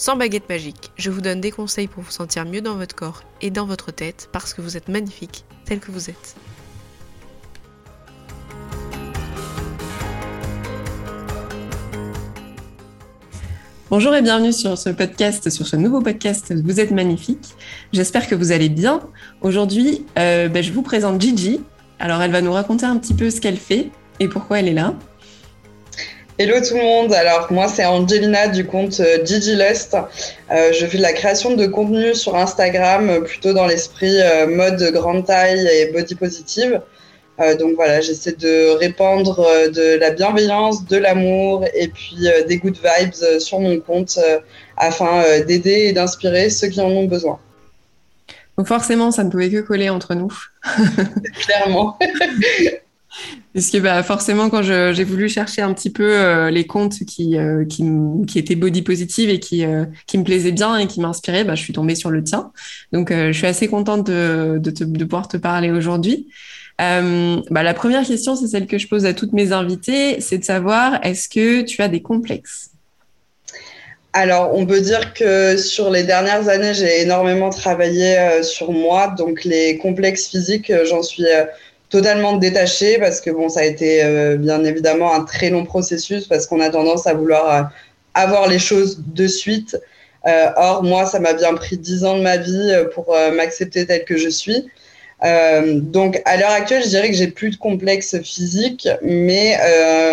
sans baguette magique. Je vous donne des conseils pour vous sentir mieux dans votre corps et dans votre tête parce que vous êtes magnifique tel que vous êtes. Bonjour et bienvenue sur ce podcast, sur ce nouveau podcast Vous êtes magnifique. J'espère que vous allez bien. Aujourd'hui, euh, ben, je vous présente Gigi. Alors, elle va nous raconter un petit peu ce qu'elle fait et pourquoi elle est là. Hello tout le monde, alors moi c'est Angelina du compte euh, Gigi Lust. Euh, je fais de la création de contenu sur Instagram euh, plutôt dans l'esprit mode grande taille et body positive. donc voilà, j'essaie de répandre de la bienveillance, de l'amour et puis des good vibes sur mon compte afin d'aider et d'inspirer ceux qui en ont besoin. Donc forcément, ça ne pouvait que coller entre nous. Clairement. Puisque bah, forcément, quand j'ai voulu chercher un petit peu euh, les comptes qui, euh, qui, qui, étaient body positive et qui, euh, qui me plaisaient bien et qui m'inspiraient, bah, je suis tombée sur le tien. Donc, je suis assez contente de, de, de pouvoir te parler aujourd'hui. bah, la première question, c'est celle que je pose à toutes mes invitées, c'est de savoir, est-ce que tu as des complexes? Alors, on peut dire que sur les dernières années, j'ai énormément travaillé sur moi. Donc, les complexes physiques, j'en suis totalement détaché parce que bon, ça a été euh, bien évidemment un très long processus parce qu'on a tendance à vouloir euh, avoir les choses de suite. Euh, or, moi, ça m'a bien pris dix ans de ma vie pour m'accepter telle que je suis. donc, à l'heure actuelle, je dirais que j'ai plus de complexe physique, mais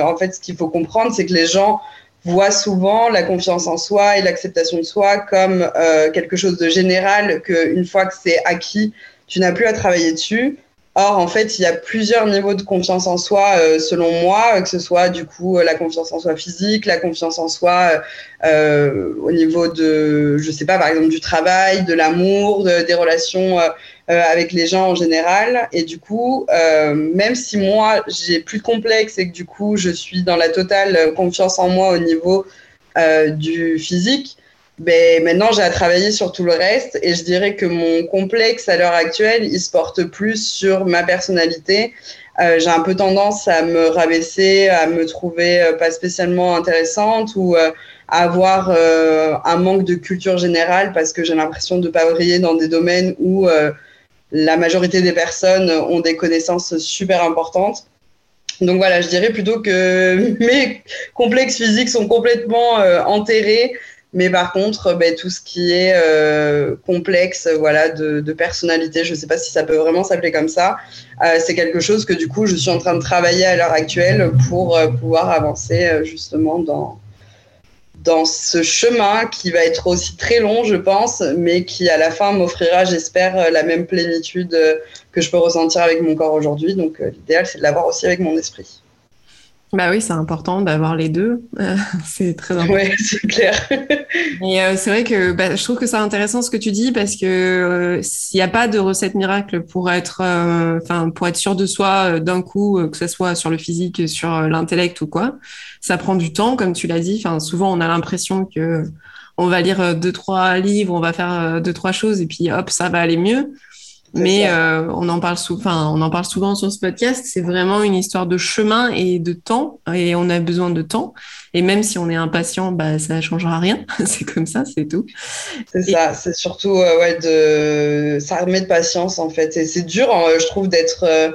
en fait, ce qu'il faut comprendre, c'est que les gens voient souvent la confiance en soi et l'acceptation de soi comme quelque chose de général, qu'une fois que c'est acquis, tu n'as plus à travailler dessus. Or, en fait, il y a plusieurs niveaux de confiance en soi, euh, selon moi, que ce soit du coup euh, la confiance en soi physique, la confiance en soi euh, au niveau de, je sais pas, par exemple du travail, de l'amour, des relations avec les gens en général. Et du coup, même si moi j'ai plus de complexe et que du coup je suis dans la totale confiance en moi au niveau du physique, ben, maintenant j'ai à travailler sur tout le reste et je dirais que mon complexe à l'heure actuelle, il se porte plus sur ma personnalité. Euh, j'ai un peu tendance à me rabaisser, à me trouver euh, pas spécialement intéressante ou euh, à avoir euh, un manque de culture générale parce que j'ai l'impression de pas briller dans des domaines où la majorité des personnes ont des connaissances super importantes. Donc voilà, je dirais plutôt que mes complexes physiques sont complètement enterrés mais par contre, ben, tout ce qui est euh, complexe, voilà, de, personnalité, je ne sais pas si ça peut vraiment s'appeler comme ça, euh, c'est quelque chose que du coup, je suis en train de travailler à l'heure actuelle pour euh, pouvoir avancer justement dans, dans ce chemin qui va être aussi très long, je pense, mais qui à la fin m'offrira, j'espère, la même plénitude que je peux ressentir avec mon corps aujourd'hui. Donc l'idéal, c'est de l'avoir aussi avec mon esprit. Bah oui, c'est important d'avoir les deux. Euh, c'est très important. Oui, c'est clair. Et euh, c'est vrai que bah, je trouve que c'est intéressant ce que tu dis parce que euh, s'il n'y a pas de recette miracle pour être, enfin, pour être sûr de soi d'un coup, que ce soit sur le physique, sur l'intellect ou quoi, ça prend du temps, comme tu l'as dit. Enfin, souvent on a l'impression que on va lire deux trois livres, on va faire deux trois choses et puis hop, ça va aller mieux. Mais euh, on en parle souvent, on en parle souvent sur ce podcast. C'est vraiment une histoire de chemin et de temps, et on a besoin de temps. Et même si on est impatient, bah ça changera rien. c'est comme ça, c'est tout. C'est ça. C'est surtout euh, ouais de s'armer de patience en fait. Et c'est dur, hein, je trouve, d'être euh,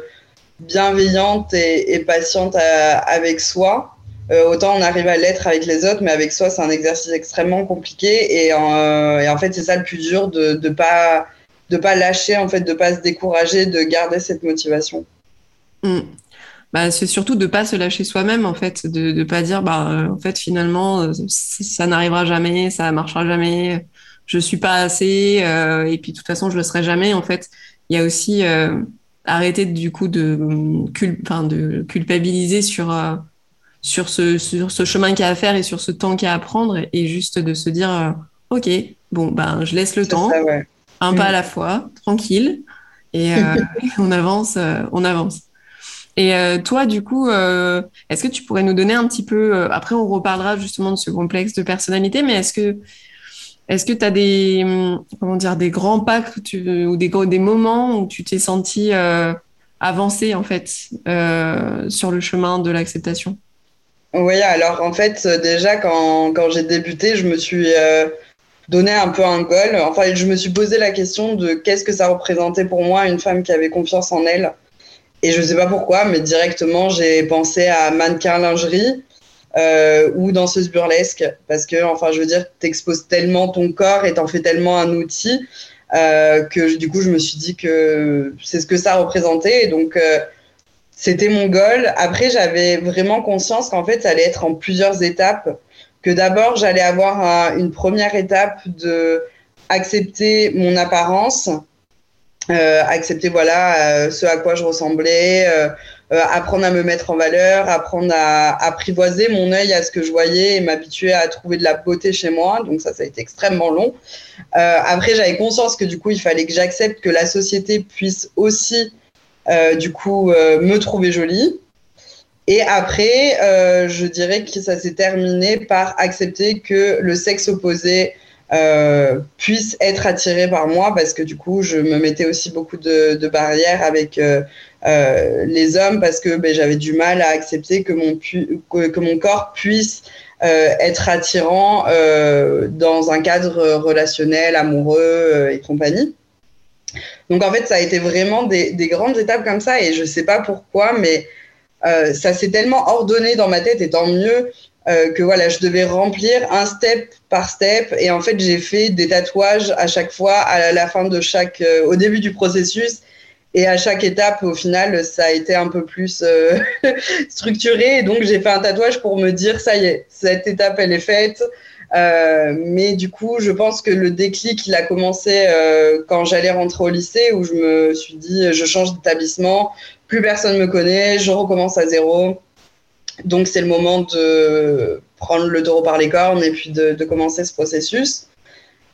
bienveillante et, patiente avec soi. autant on arrive à l'être avec les autres, mais avec soi, c'est un exercice extrêmement compliqué. Et, en fait, c'est ça le plus dur de ne pas de pas lâcher, en fait, de pas se décourager, de garder cette motivation. Mm. Bah, c'est surtout de pas se lâcher soi-même, en fait, de ne pas dire, bah, euh, en fait, finalement, euh, ça n'arrivera jamais, ça marchera jamais, je suis pas assez, euh, et puis de toute façon, je le serai jamais. En fait, il y a aussi arrêter du coup de, de culpabiliser sur sur ce, sur ce chemin qu'il y a à faire et sur ce temps qu'il y a à prendre et juste de se dire ok bon ben je laisse le temps un pas à la fois, tranquille, et on avance, on avance. Et toi, du coup, est-ce que tu pourrais nous donner un petit peu, après on reparlera justement de ce complexe de personnalité, mais est-ce que est-ce que tu as des, comment dire, des grands pas ou des, des moments où tu t'es senti euh, avancer en fait euh, sur le chemin de l'acceptation? Oui, alors en fait, déjà quand, quand j'ai débuté, je me suis donné un peu un goal. Enfin, je me suis posé la question de qu'est-ce que ça représentait pour moi une femme qui avait confiance en elle. Et je ne sais pas pourquoi, mais directement, j'ai pensé à mannequin lingerie euh, ou danseuse burlesque parce que enfin je veux dire t'exposes tellement ton corps et t'en fais tellement un outil euh, que du coup je me suis dit que c'est ce que ça représentait et donc euh, c'était mon goal après j'avais vraiment conscience qu'en fait ça allait être en plusieurs étapes que d'abord j'allais avoir une première étape de accepter mon apparence euh, accepter voilà ce à quoi je ressemblais euh, apprendre à me mettre en valeur, apprendre à apprivoiser mon œil à ce que je voyais et m'habituer à trouver de la beauté chez moi. Donc ça, ça a été extrêmement long. Euh, après, j'avais conscience que du coup, il fallait que j'accepte que la société puisse aussi, euh, du coup, me trouver jolie. Et après, je dirais que ça s'est terminé par accepter que le sexe opposé puisse être attiré par moi parce que du coup, je me mettais aussi beaucoup de, de barrières avec euh, les hommes parce que ben, j'avais du mal à accepter que mon, que, mon corps puisse euh, être attirant euh, dans un cadre relationnel, amoureux et compagnie. Donc en fait, ça a été vraiment des, des, grandes étapes comme ça et je sais pas pourquoi, mais ça s'est tellement ordonné dans ma tête et tant mieux que voilà, je devais remplir un step par step et en fait j'ai fait des tatouages à chaque fois à la fin de chaque, au début du processus et à chaque étape, au final, ça a été un peu plus euh, structuré. Et donc, j'ai fait un tatouage pour me dire, ça y est, cette étape, elle est faite. Euh, mais du coup, je pense que le déclic, il a commencé euh, quand j'allais rentrer au lycée, où je me suis dit, je change d'établissement, plus personne me connaît, je recommence à zéro. Donc, c'est le moment de prendre le taureau par les cornes et puis de, commencer ce processus.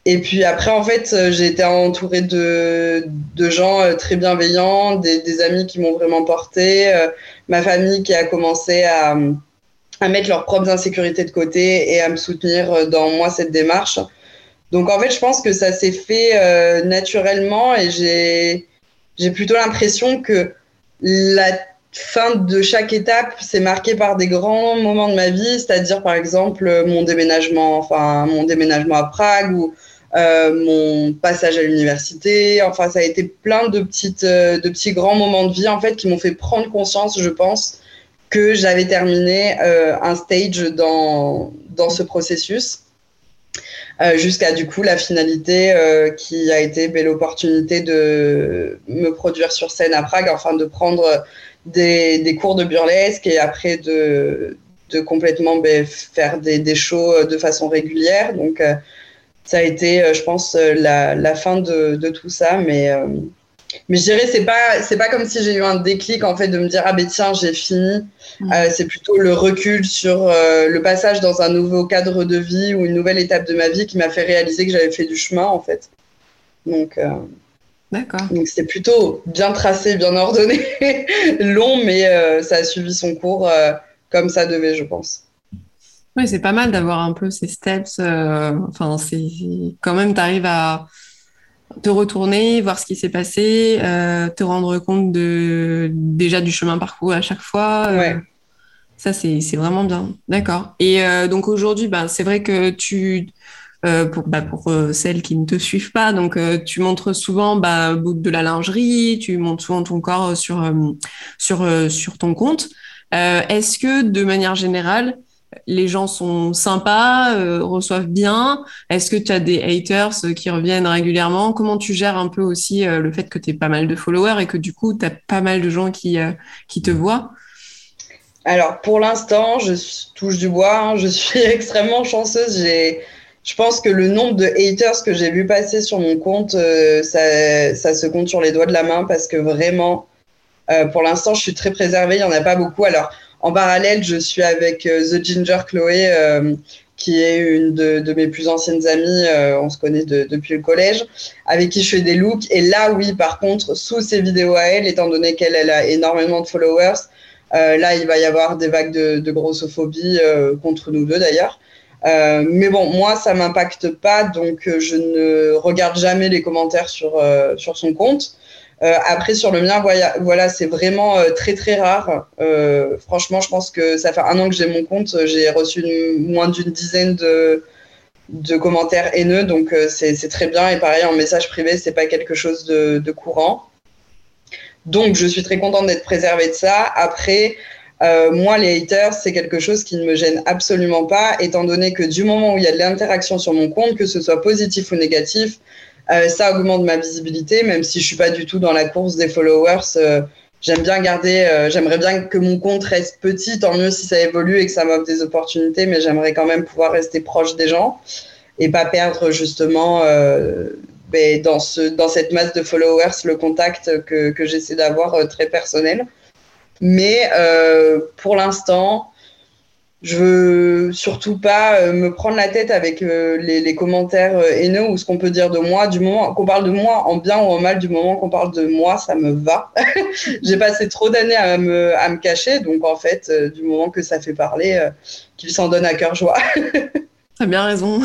Et puis après, en fait, euh, j'ai été entourée de, gens euh, très bienveillants, des, amis qui m'ont vraiment porté, euh, ma famille qui a commencé à, mettre leurs propres insécurités de côté et à me soutenir dans moi cette démarche. Donc en fait, je pense que ça s'est fait naturellement et j'ai plutôt l'impression que la fin de chaque étape s'est marquée par des grands moments de ma vie, c'est-à-dire par exemple mon déménagement, enfin mon déménagement à Prague ou euh, mon passage à l'université. Enfin, ça a été plein de, petites, euh, de petits grands moments de vie en fait qui m'ont fait prendre conscience, je pense, que j'avais terminé euh, un stage dans, dans ce processus. Jusqu'à du coup la finalité qui a été belle opportunité de me produire sur scène à Prague, enfin de prendre des, des cours de burlesque et après de, de complètement ben, faire des, des, shows de façon régulière. Donc ça a été, euh, je pense, euh, la, la fin de, de, tout ça. Mais, euh, mais je dirais, c'est pas, c'est pas comme si j'ai eu un déclic, en fait, de me dire, ah ben tiens, j'ai fini. Mm. c'est plutôt le recul sur le passage dans un nouveau cadre de vie ou une nouvelle étape de ma vie qui m'a fait réaliser que j'avais fait du chemin, en fait. Donc, D'accord. Donc c'est plutôt bien tracé, bien ordonné, long, mais ça a suivi son cours comme ça devait, je pense. Oui, c'est pas mal d'avoir un peu ces steps. Euh, enfin, c'est quand même, tu arrives à te retourner, voir ce qui s'est passé, euh, te rendre compte de déjà du chemin parcouru à chaque fois. Euh, ça, c'est vraiment bien. D'accord. Et donc aujourd'hui, bah, c'est vrai que tu, pour, bah, pour celles qui ne te suivent pas, donc tu montres souvent bah, de la lingerie, tu montres souvent ton corps sur, sur, sur ton compte. Est-ce que de manière générale, les gens sont sympas, euh, reçoivent bien Est-ce que tu as des haters euh, qui reviennent régulièrement? Comment tu gères un peu aussi euh, le fait que tu aies pas mal de followers et que du coup, tu as pas mal de gens qui, qui te voient? Alors, pour l'instant, je touche du bois, hein, je suis extrêmement chanceuse. Je pense que le nombre de haters que j'ai vu passer sur mon compte, ça, ça, se compte sur les doigts de la main parce que vraiment, pour l'instant, je suis très préservée. Il n'y en a pas beaucoup. Alors, en parallèle, je suis avec The Ginger Chloé qui est une de, mes plus anciennes amies, euh, on se connaît depuis le collège, avec qui je fais des looks. Et là, oui, par contre, sous ces vidéos à elle, étant donné qu'elle elle a énormément de followers, euh, là, il va y avoir des vagues de, grossophobie euh, contre nous deux d'ailleurs. mais bon, moi, ça m'impacte pas, donc je ne regarde jamais les commentaires sur, sur son compte. Euh, après, sur le mien, voilà, c'est vraiment euh, très très rare. Euh, franchement, je pense que ça fait un an que j'ai mon compte. J'ai reçu moins d'une dizaine de, de, commentaires haineux, donc c'est très bien. Et pareil, en message privé, c'est pas quelque chose de, de, courant. Donc, je suis très contente d'être préservée de ça. Après, moi, les haters, c'est quelque chose qui ne me gêne absolument pas, étant donné que du moment où il y a de l'interaction sur mon compte, que ce soit positif ou négatif, euh, ça augmente ma visibilité, même si je suis pas du tout dans la course des followers. Euh, j'aime bien garder, euh, j'aimerais bien que mon compte reste petit, tant mieux si ça évolue et que ça m'offre des opportunités, mais j'aimerais quand même pouvoir rester proche des gens et pas perdre justement ben, dans, ce, dans cette masse de followers le contact que, que j'essaie d'avoir très personnel. Mais pour l'instant, je veux surtout pas euh, me prendre la tête avec euh, les, commentaires euh, haineux ou ce qu'on peut dire de moi. Du moment qu'on parle de moi en bien ou en mal, du moment qu'on parle de moi, ça me va. J'ai passé trop d'années à me, à me cacher, donc en fait, du moment que ça fait parler, qu'il s'en donne à cœur joie. T'as bien raison.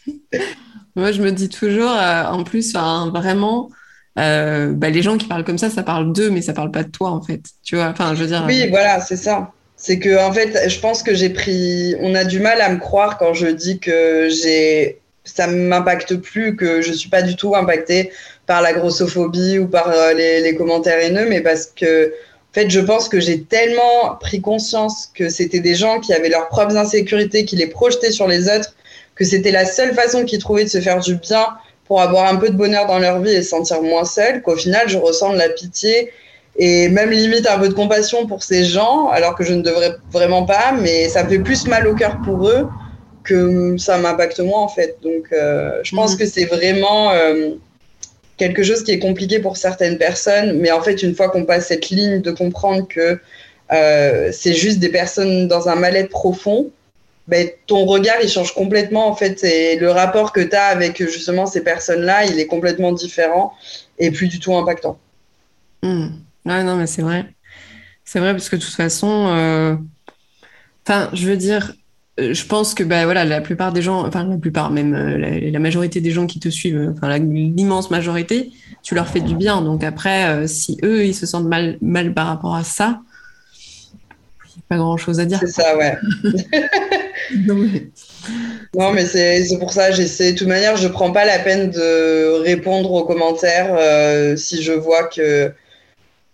Moi, je me dis toujours, en plus, vraiment, bah, les gens qui parlent comme ça, ça parle d'eux, mais ça parle pas de toi, en fait. Tu vois, enfin, je veux dire. Oui, voilà, c'est ça. C'est que en fait, je pense que j'ai pris. On a du mal à me croire quand je dis que j'ai. Ça m'impacte plus, que je suis pas du tout impactée par la grossophobie ou par euh, les, commentaires haineux, mais parce que en fait, je pense que j'ai tellement pris conscience que c'était des gens qui avaient leurs propres insécurités, qui les projetaient sur les autres, que c'était la seule façon qu'ils trouvaient de se faire du bien pour avoir un peu de bonheur dans leur vie et se sentir moins seul, qu'au final, je ressens de la pitié et même limite un peu de compassion pour ces gens, alors que je ne devrais vraiment pas, mais ça me fait plus mal au cœur pour eux que ça m'impacte moins en fait. Donc euh, je pense mhm. que c'est vraiment euh, quelque chose qui est compliqué pour certaines personnes, mais en fait une fois qu'on passe cette ligne de comprendre que euh, c'est juste des personnes dans un mal-être profond, ben, ton regard il change complètement en fait et le rapport que tu as avec justement ces personnes-là, il est complètement différent et plus du tout impactant. Hmm. Ouais, non, mais c'est vrai. C'est vrai, parce que de toute façon, euh, enfin, je veux dire, euh, je pense que bah, voilà, la plupart des gens, enfin la plupart même, euh, la, majorité des gens qui te suivent, enfin l'immense majorité, tu leur fais du bien. Donc après, si eux, ils se sentent mal, mal par rapport à ça, il n'y a pas grand-chose à dire. C'est ça, ouais. non, mais c'est pour ça, j'essaie. De toute manière, je prends pas la peine de répondre aux commentaires si je vois que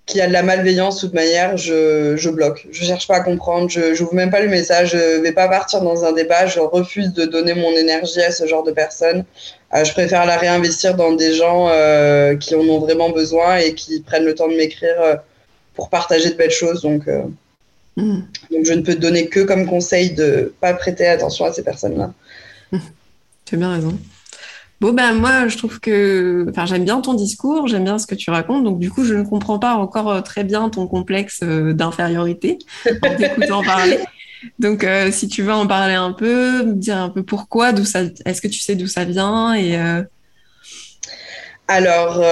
qui a de la malveillance, de toute manière, je, je bloque. Je cherche pas à comprendre, je n'ouvre même pas le message, je vais pas partir dans un débat, je refuse de donner mon énergie à ce genre de personnes. Euh, je préfère la réinvestir dans des gens euh, qui en ont vraiment besoin et qui prennent le temps de m'écrire euh, pour partager de belles choses. Donc, hmm. donc, je ne peux donner que comme conseil de pas prêter attention à ces personnes-là. Tu as bien raison. Bon, ben moi, je trouve que. Enfin, j'aime bien ton discours, j'aime bien ce que tu racontes. Donc, du coup, je ne comprends pas encore euh, très bien ton complexe euh, d'infériorité en t'écoutant parler. Donc, euh, si tu veux en parler un peu, me dire un peu pourquoi, d'où ça. Est-ce que tu sais d'où ça vient et. Alors,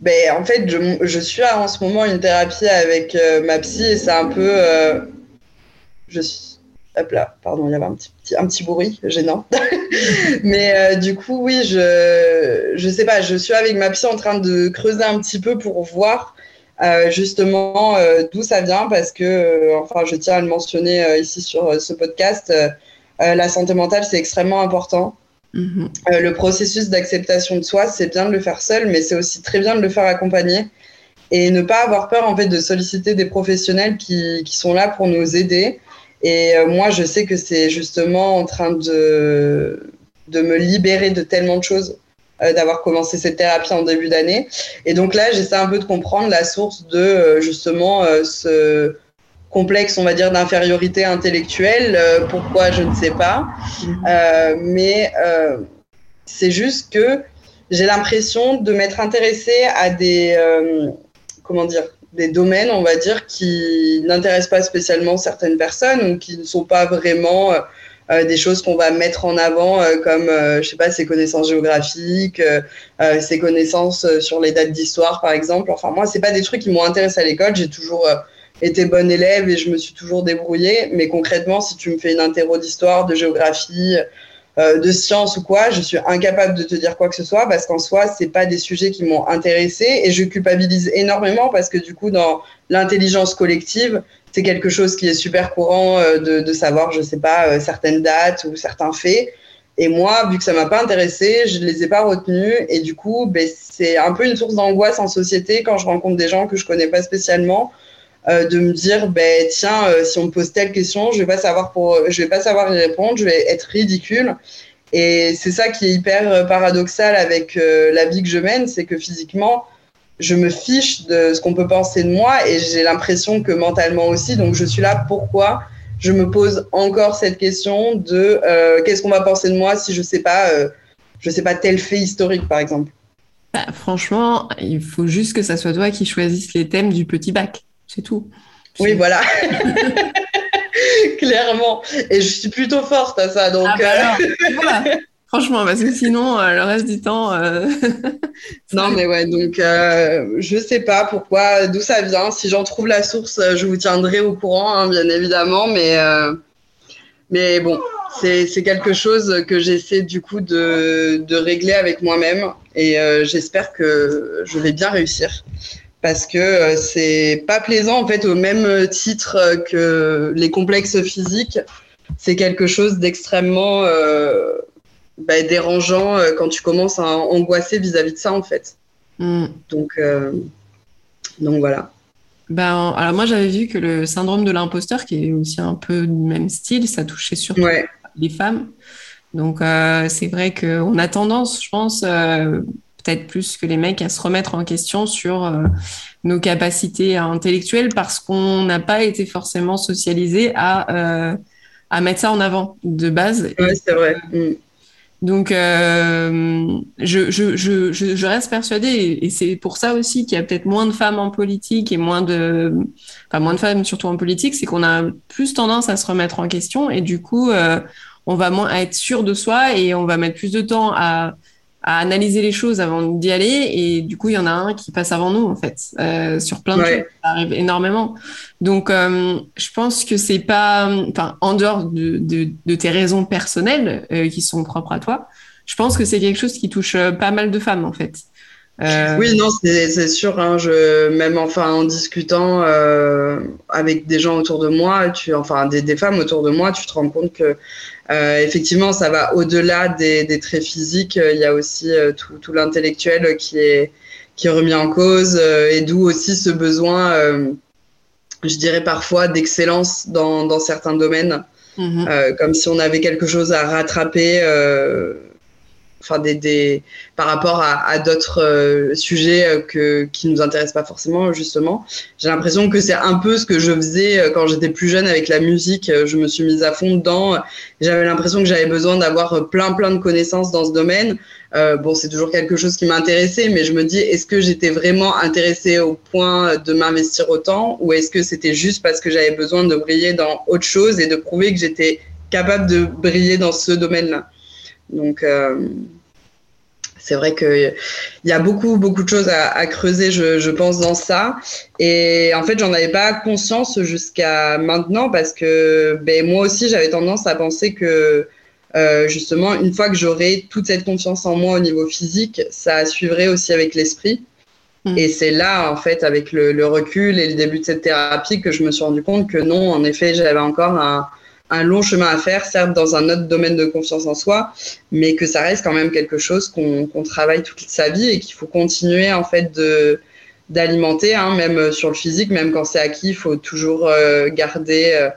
ben, en fait, je, je, suis en ce moment une thérapie avec ma psy et c'est un peu. je suis Hop là, pardon, il y avait un petit, un petit bruit gênant. Mais euh, du coup, oui, je je sais pas, je suis avec ma psy en train de creuser un petit peu pour voir euh, justement euh, d'où ça vient parce que, enfin, je tiens à le mentionner ici sur ce podcast, la santé mentale, c'est extrêmement important. Mm-hmm. le processus d'acceptation de soi, c'est bien de le faire seul, mais c'est aussi très bien de le faire accompagner et ne pas avoir peur en fait de solliciter des professionnels qui, qui sont là pour nous aider et euh, moi, je sais que c'est justement en train de, de me libérer de tellement de choses euh, d'avoir commencé cette thérapie en début d'année. Et donc là, j'essaie un peu de comprendre la source de euh, justement ce complexe, on va dire, d'infériorité intellectuelle. pourquoi, je ne sais pas. Mhm. mais c'est juste que j'ai l'impression de m'être intéressée à des, comment dire, des domaines, on va dire, qui n'intéressent pas spécialement certaines personnes ou qui ne sont pas vraiment euh, des choses qu'on va mettre en avant euh, comme, euh, je sais pas, ses connaissances géographiques, ses connaissances sur les dates d'histoire, par exemple. Enfin, moi, c'est pas des trucs qui m'ont intéressé à l'école. J'ai toujours été bonne élève et je me suis toujours débrouillée. Mais concrètement, si tu me fais une interro d'histoire, de géographie, de sciences ou quoi, je suis incapable de te dire quoi que ce soit parce qu'en soi, c'est pas des sujets qui m'ont intéressé et je culpabilise énormément parce que du coup, dans l'intelligence collective, c'est quelque chose qui est super courant euh, de, savoir, je sais pas, euh, certaines dates ou certains faits. Et moi, vu que ça m'a pas intéressé, je ne les ai pas retenus. Et du coup, ben, c'est un peu une source d'angoisse en société quand je rencontre des gens que je connais pas spécialement, euh, de me dire, ben, tiens, si on me pose telle question, je vais pas savoir pour, je vais pas savoir y répondre, je vais être ridicule. Et c'est ça qui est hyper paradoxal avec la vie que je mène, c'est que physiquement, je me fiche de ce qu'on peut penser de moi et j'ai l'impression que mentalement aussi. Donc je suis là pourquoi je me pose encore cette question de euh, qu'est-ce qu'on va penser de moi si je sais pas, euh, je sais pas tel fait historique par exemple. Bah, franchement, il faut juste que ça soit toi qui choisisses les thèmes du petit bac, c'est tout. Oui, voilà. Clairement. Et je suis plutôt forte à ça, donc. Ah bah euh, Franchement, parce que sinon, euh, le reste du temps. Euh, non, mais ouais, donc euh, je sais pas pourquoi, d'où ça vient. Si j'en trouve la source, je vous tiendrai au courant, hein, bien évidemment. Mais, mais bon, c'est quelque chose que j'essaie du coup de, de, régler avec moi-même et j'espère que je vais bien réussir. Parce que c'est pas plaisant, en fait, au même titre que les complexes physiques. C'est quelque chose d'extrêmement bah, dérangeant euh, quand tu commences à angoisser vis-à-vis de ça, en fait. Hmm. Donc, euh, donc voilà. Ben, alors moi j'avais vu que le syndrome de l'imposteur, qui est aussi un peu du même style, ça touchait surtout les femmes. Donc euh, c'est vrai qu'on a tendance, je pense, peut-être plus que les mecs, à se remettre en question sur nos capacités intellectuelles parce qu'on n'a pas été forcément socialisé à, à mettre ça en avant de base. Oui, c'est vrai. Hmm. Donc, euh, je, je, je, je, reste persuadée, et c'est pour ça aussi qu'il y a peut-être moins de femmes en politique et moins de, enfin moins de femmes surtout en politique, c'est qu'on a plus tendance à se remettre en question et du coup, euh, on va moins être sûr de soi et on va mettre plus de temps à à analyser les choses avant d'y aller. Et du coup, il y en a un qui passe avant nous, en fait, euh, sur plein de choses. Ça arrive énormément. Donc, euh, je pense que c'est pas, enfin, en dehors de, de, de, tes raisons personnelles euh, qui sont propres à toi, je pense que c'est quelque chose qui touche euh, pas mal de femmes, en fait. Euh, oui, non, c'est sûr. Hein, je, même enfin en discutant euh, avec des gens autour de moi, tu, enfin des, des, femmes autour de moi, tu te rends compte que euh, effectivement, ça va au-delà des, des, traits physiques. Il y a aussi euh, tout, tout l'intellectuel qui est qui est remis en cause euh, et d'où aussi ce besoin, je dirais parfois, d'excellence dans, dans certains domaines, mm-hmm. comme si on avait quelque chose à rattraper par rapport à, d'autres euh, sujets euh, que, qui nous intéressent pas forcément justement. J'ai l'impression que c'est un peu ce que je faisais euh, quand j'étais plus jeune avec la musique. Je me suis mise à fond dedans. J'avais l'impression que j'avais besoin d'avoir plein plein de connaissances dans ce domaine. Bon, c'est toujours quelque chose qui m'intéressait, mais je me dis, est-ce que j'étais vraiment intéressée au point de m'investir autant, ou est-ce que c'était juste parce que j'avais besoin de briller dans autre chose et de prouver que j'étais capable de briller dans ce domaine-là? Donc, c'est vrai qu'il y a beaucoup, beaucoup de choses à, creuser, je, pense, dans ça. Et en fait, j'en avais pas conscience jusqu'à maintenant parce que ben, moi aussi, j'avais tendance à penser que euh, justement, une fois que j'aurais toute cette confiance en moi au niveau physique, ça suivrait aussi avec l'esprit. Mmh. Et c'est là, en fait, avec le, le, recul et le début de cette thérapie, que je me suis rendu compte que non, en effet, j'avais encore un, un long chemin à faire, certes dans un autre domaine de confiance en soi, mais que ça reste quand même quelque chose qu'on travaille toute sa vie et qu'il faut continuer en fait de d'alimenter, hein, même sur le physique, même quand c'est acquis, il faut toujours euh, garder euh,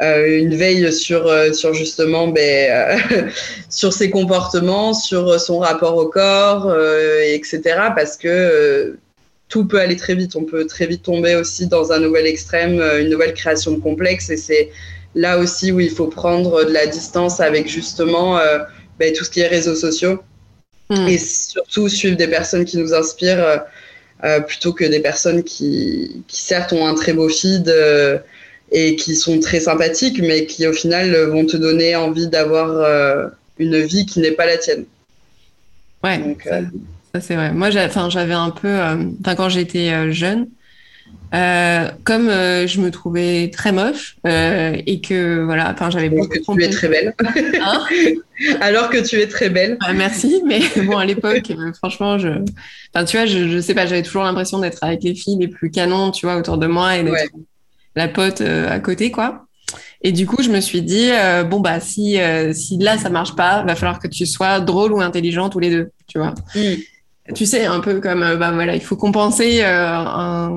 euh, une veille sur, sur justement ben, sur ses comportements, sur son rapport au corps, etc. Parce que tout peut aller très vite. On peut très vite tomber aussi dans un nouvel extrême, une nouvelle création de complexe, et c'est là aussi où il faut prendre de la distance avec justement euh, ben, tout ce qui est réseaux sociaux hmm. et surtout suivre des personnes qui nous inspirent. plutôt que des personnes qui, qui, certes ont un très beau feed et qui sont très sympathiques, mais qui au final vont te donner envie d'avoir une vie qui n'est pas la tienne. Ouais, ça, c'est vrai. Moi, j'avais un peu, enfin quand j'étais jeune, euh, comme euh, je me trouvais très moche euh, et que voilà, enfin j'avais beaucoup. que tu es très belle. Hein Alors que tu es très belle. Ah, merci, mais bon à l'époque, franchement, je, enfin tu vois, je, je sais pas, j'avais toujours l'impression d'être avec les filles les plus canons, tu vois, autour de moi et d'être la pote à côté, quoi. Et du coup, je me suis dit bon bah si si là ça marche pas, va falloir que tu sois drôle ou intelligent tous les deux, tu vois. Mm tu sais, un peu comme, euh, bah voilà, il faut compenser euh,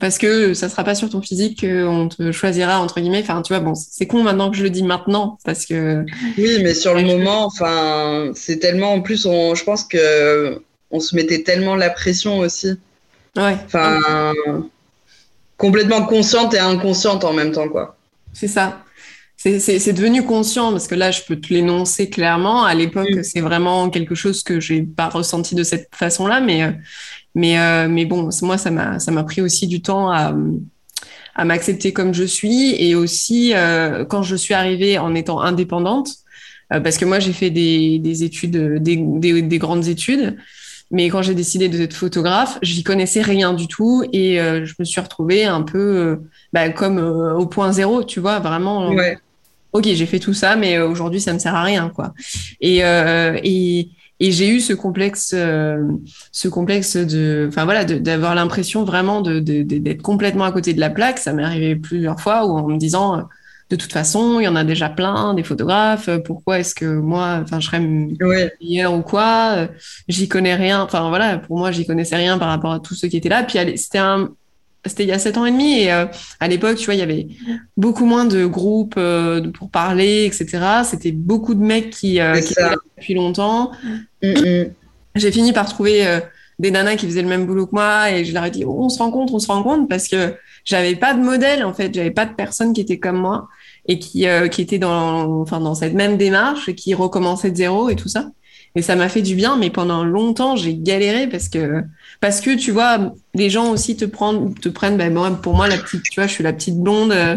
parce que ça sera pas sur ton physique qu'on te choisira entre guillemets. Enfin, tu vois, bon, c'est con maintenant que je le dis maintenant parce que. Oui, mais sur le moment, enfin, c'est tellement en plus, on, je pense que on se mettait tellement la pression aussi. Ouais. Enfin, complètement consciente et inconsciente en même temps, quoi. C'est ça c'est devenu conscient parce que là, je peux te l'énoncer clairement. À l'époque, c'est vraiment quelque chose que j'ai pas ressenti de cette façon-là, mais euh, mais euh, mais bon, moi, ça m'a ça m'a pris aussi du temps à à m'accepter comme je suis et aussi euh, quand je suis arrivée en étant indépendante, parce que moi, j'ai fait des, des études, des, des, grandes études. Mais quand j'ai décidé d'être photographe, j'y connaissais rien du tout et je me suis retrouvée un peu bah, comme au point zéro, tu vois, vraiment ok, j'ai fait tout ça, mais euh, aujourd'hui, ça me sert à rien, quoi. Et, euh, et, et j'ai eu ce complexe, euh, ce complexe de, enfin voilà, d'avoir l'impression vraiment de, d'être complètement à côté de la plaque. Ça m'est arrivé plusieurs fois où en me disant, de toute façon, il y en a déjà plein, des photographes. Pourquoi est-ce que moi, enfin, je serais meilleur ou quoi J'y connais rien. Enfin voilà, pour moi, j'y connaissais rien par rapport à tous ceux qui étaient là. Puis c'était un, c'était il y a sept ans et demi et euh, à l'époque, tu vois, il y avait beaucoup moins de groupes euh, pour parler, etc. C'était beaucoup de mecs qui, euh, étaient là depuis longtemps. Mm, mm. J'ai fini par trouver des nanas qui faisaient le même boulot que moi et je leur ai dit oh, on se rencontre, on se rencontre parce que j'avais pas de modèle en fait, j'avais pas de personne qui était comme moi et qui qui était dans enfin dans cette même démarche et qui recommençait de zéro et tout ça. Et ça m'a fait du bien, mais pendant longtemps, j'ai galéré parce que, parce que, tu vois, les gens aussi te prennent, te prennent, ben, moi, pour moi, la petite, tu vois, je suis la petite blonde euh,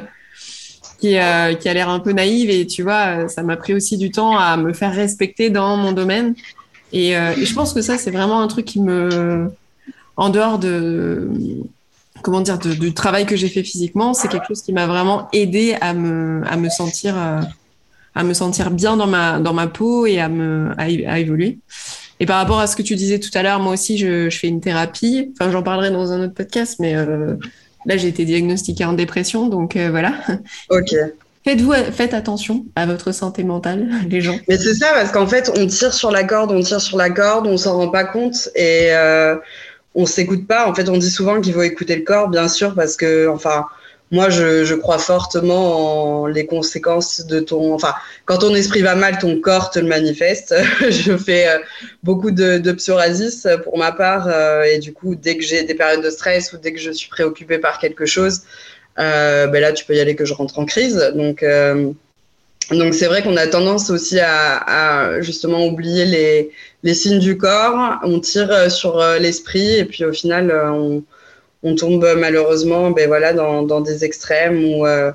qui, euh, qui a l'air un peu naïve et, tu vois, ça m'a pris aussi du temps à me faire respecter dans mon domaine. Et, euh, et je pense que ça, c'est vraiment un truc qui me, en dehors de, comment dire, du travail que j'ai fait physiquement, c'est quelque chose qui m'a vraiment aidé à me, à me sentir, à me sentir bien dans ma, dans ma peau et à, me, à, évoluer. Et par rapport à ce que tu disais tout à l'heure, moi aussi, je, je, fais une thérapie. Enfin, j'en parlerai dans un autre podcast, mais euh, là, j'ai été diagnostiquée en dépression, donc euh, voilà. Ok. Faites-vous, faites attention à votre santé mentale, les gens. Mais c'est ça, parce qu'en fait, on tire sur la corde, on tire sur la corde, on s'en rend pas compte et euh, on s'écoute pas. En fait, on dit souvent qu'il faut écouter le corps, bien sûr, parce que, enfin, moi, je, je, crois fortement en les conséquences de ton. Enfin, quand ton esprit va mal, ton corps te le manifeste. je fais euh, beaucoup de, de, psoriasis pour ma part, euh, et du coup, dès que j'ai des périodes de stress ou dès que je suis préoccupée par quelque chose, euh, ben là, tu peux y aller que je rentre en crise. Donc, euh, donc c'est vrai qu'on a tendance aussi à, à, justement oublier les, les signes du corps. On tire sur l'esprit, et puis au final, on on tombe malheureusement ben voilà, dans, dans des extrêmes euh,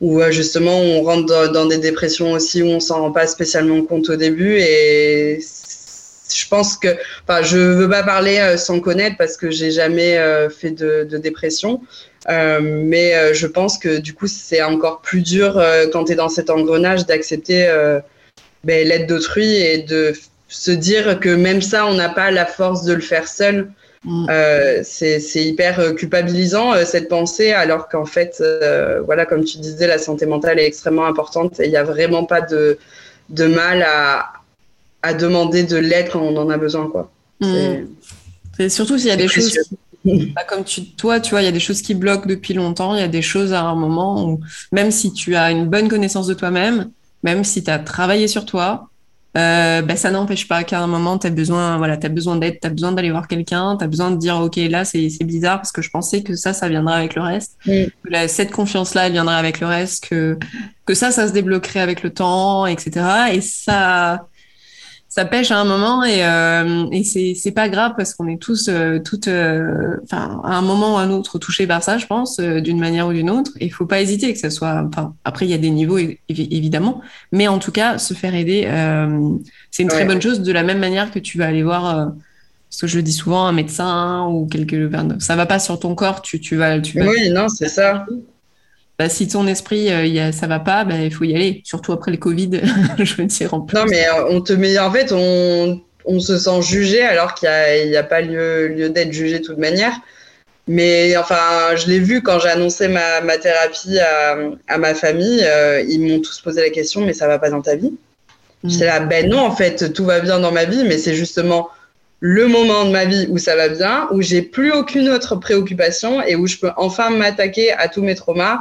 où euh, justement on rentre dans, des dépressions aussi où on s'en rend pas spécialement compte au début. Et je pense que, enfin, je veux pas parler euh, sans connaître parce que j'ai jamais fait de, de dépression. Euh, mais je pense que du coup, c'est encore plus dur quand tu es dans cet engrenage d'accepter ben, l'aide d'autrui et de se dire que même ça, on n'a pas la force de le faire seul. Mm. Euh, c'est hyper euh, culpabilisant euh, cette pensée, alors qu'en fait, voilà, comme tu disais, la santé mentale est extrêmement importante et il n'y a vraiment pas de, de mal à, à, demander de l'aide quand on en a besoin, quoi. C'est mm. surtout s'il y a des choses. Bah, comme tu, toi, tu vois, il y a des choses qui bloquent depuis longtemps. Il y a des choses à un moment où, même si tu as une bonne connaissance de toi-même, même si tu as travaillé sur toi, euh, ben, ça n'empêche pas qu'à un moment, tu as besoin, voilà, as besoin d'aide, tu as besoin d'aller voir quelqu'un, tu as besoin de dire, OK, là, c'est bizarre parce que je pensais que ça, ça viendrait avec le reste. Que cette confiance-là, elle viendrait avec le reste, que, que ça, ça se débloquerait avec le temps, etc. Et ça, ça pêche à un moment et, euh, et c'est c'est pas grave parce qu'on est tous euh, toutes euh, enfin à un moment ou à un autre touchés par ça je pense d'une manière ou d'une autre. Et il faut pas hésiter que ça soit enfin après il y a des niveaux évidemment. Mais en tout cas se faire aider c'est une très bonne chose de la même manière que tu vas aller voir parce que je le dis souvent un médecin ou quelque ça va pas sur ton corps tu tu vas tu vas oui non c'est ça bah, si ton esprit euh, y a, ça va pas, bah, il faut y aller. Surtout après le Covid, je veux dire en plus. Non, mais euh, on te met, en fait, on, on se sent jugé alors qu'il n'y a, a, pas lieu, lieu d'être jugé de toute manière. Mais enfin, je l'ai vu quand j'ai annoncé ma, ma thérapie à, à, ma famille, euh, ils m'ont tous posé la question, mais ça va pas dans ta vie? Mmh. J'étais là, ben non, en fait, tout va bien dans ma vie, mais c'est justement le moment de ma vie où ça va bien, où j'ai plus aucune autre préoccupation et où je peux enfin m'attaquer à tous mes traumas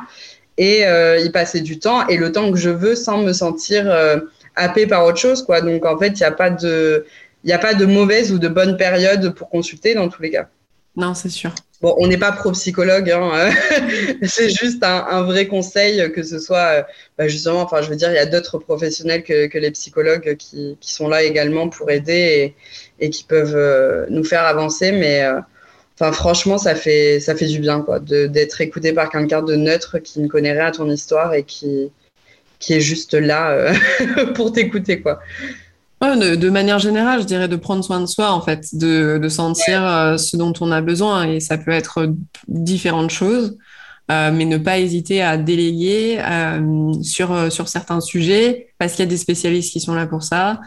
et euh, y passer du temps et le temps que je veux sans me sentir euh, happé par autre chose. Quoi. Donc en fait, il n'y a, pas de, a pas de mauvaise ou de bonne période pour consulter dans tous les cas. Non, c'est sûr. Bon, on n'est pas pro-psychologue, hein, c'est juste un, un, vrai conseil que ce soit, euh, bah justement, enfin, je veux dire, il y a d'autres professionnels que, que, les psychologues qui, qui, sont là également pour aider et, et qui peuvent euh, nous faire avancer, mais euh, Enfin, franchement, ça fait, ça fait du bien, quoi, d'être écouté par quelqu'un de neutre qui ne connaît rien à ton histoire et qui, qui est juste là euh, pour t'écouter, quoi. Ouais, de, manière générale, je dirais de prendre soin de soi, en fait, de, de sentir euh, ce dont on a besoin. Et ça peut être différentes choses, euh, mais ne pas hésiter à déléguer euh, sur, sur certains sujets, parce qu'il y a des spécialistes qui sont là pour ça,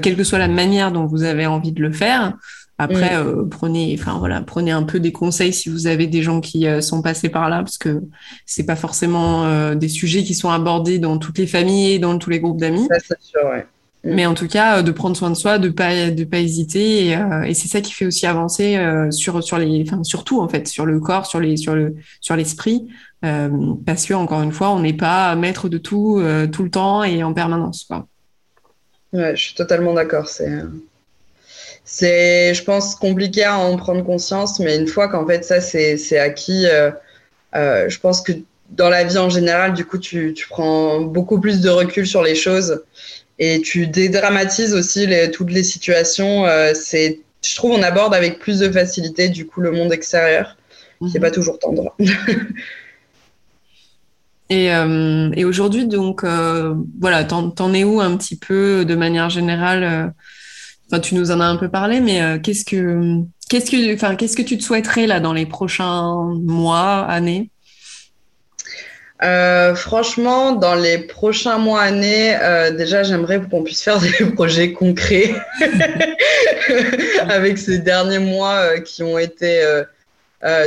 quelle que soit la manière dont vous avez envie de le faire. Après, mm. euh, prenez, enfin voilà, prenez un peu des conseils si vous avez des gens qui euh, sont passés par là, parce que c'est pas forcément euh, des sujets qui sont abordés dans toutes les familles et dans tous les groupes d'amis. ouais. Mm. Mais en tout cas, de prendre soin de soi, de pas de pas hésiter, et, et c'est ça qui fait aussi avancer sur sur les, enfin surtout en fait, sur le corps, sur les sur le sur l'esprit, parce que encore une fois, on n'est pas maître de tout tout le temps et en permanence. Quoi. Ouais, je suis totalement d'accord. C'est c'est, je pense, compliqué à en prendre conscience, mais une fois qu'en fait ça c'est acquis, euh, euh, je pense que dans la vie en général, du coup, tu, tu, prends beaucoup plus de recul sur les choses et tu dédramatises aussi les, toutes les situations. Euh, c'est, je trouve, on aborde avec plus de facilité du coup le monde extérieur, qui n'est mhm. pas toujours tendre. Et, et aujourd'hui, donc, voilà, t'en es où un petit peu de manière générale Enfin, tu nous en as un peu parlé, mais euh, qu'est-ce que qu'est-ce que enfin qu'est-ce que tu te souhaiterais là dans les prochains mois, années? Euh, franchement, dans les prochains mois, années, euh, déjà, j'aimerais qu'on puisse faire des projets concrets avec ces derniers mois qui ont été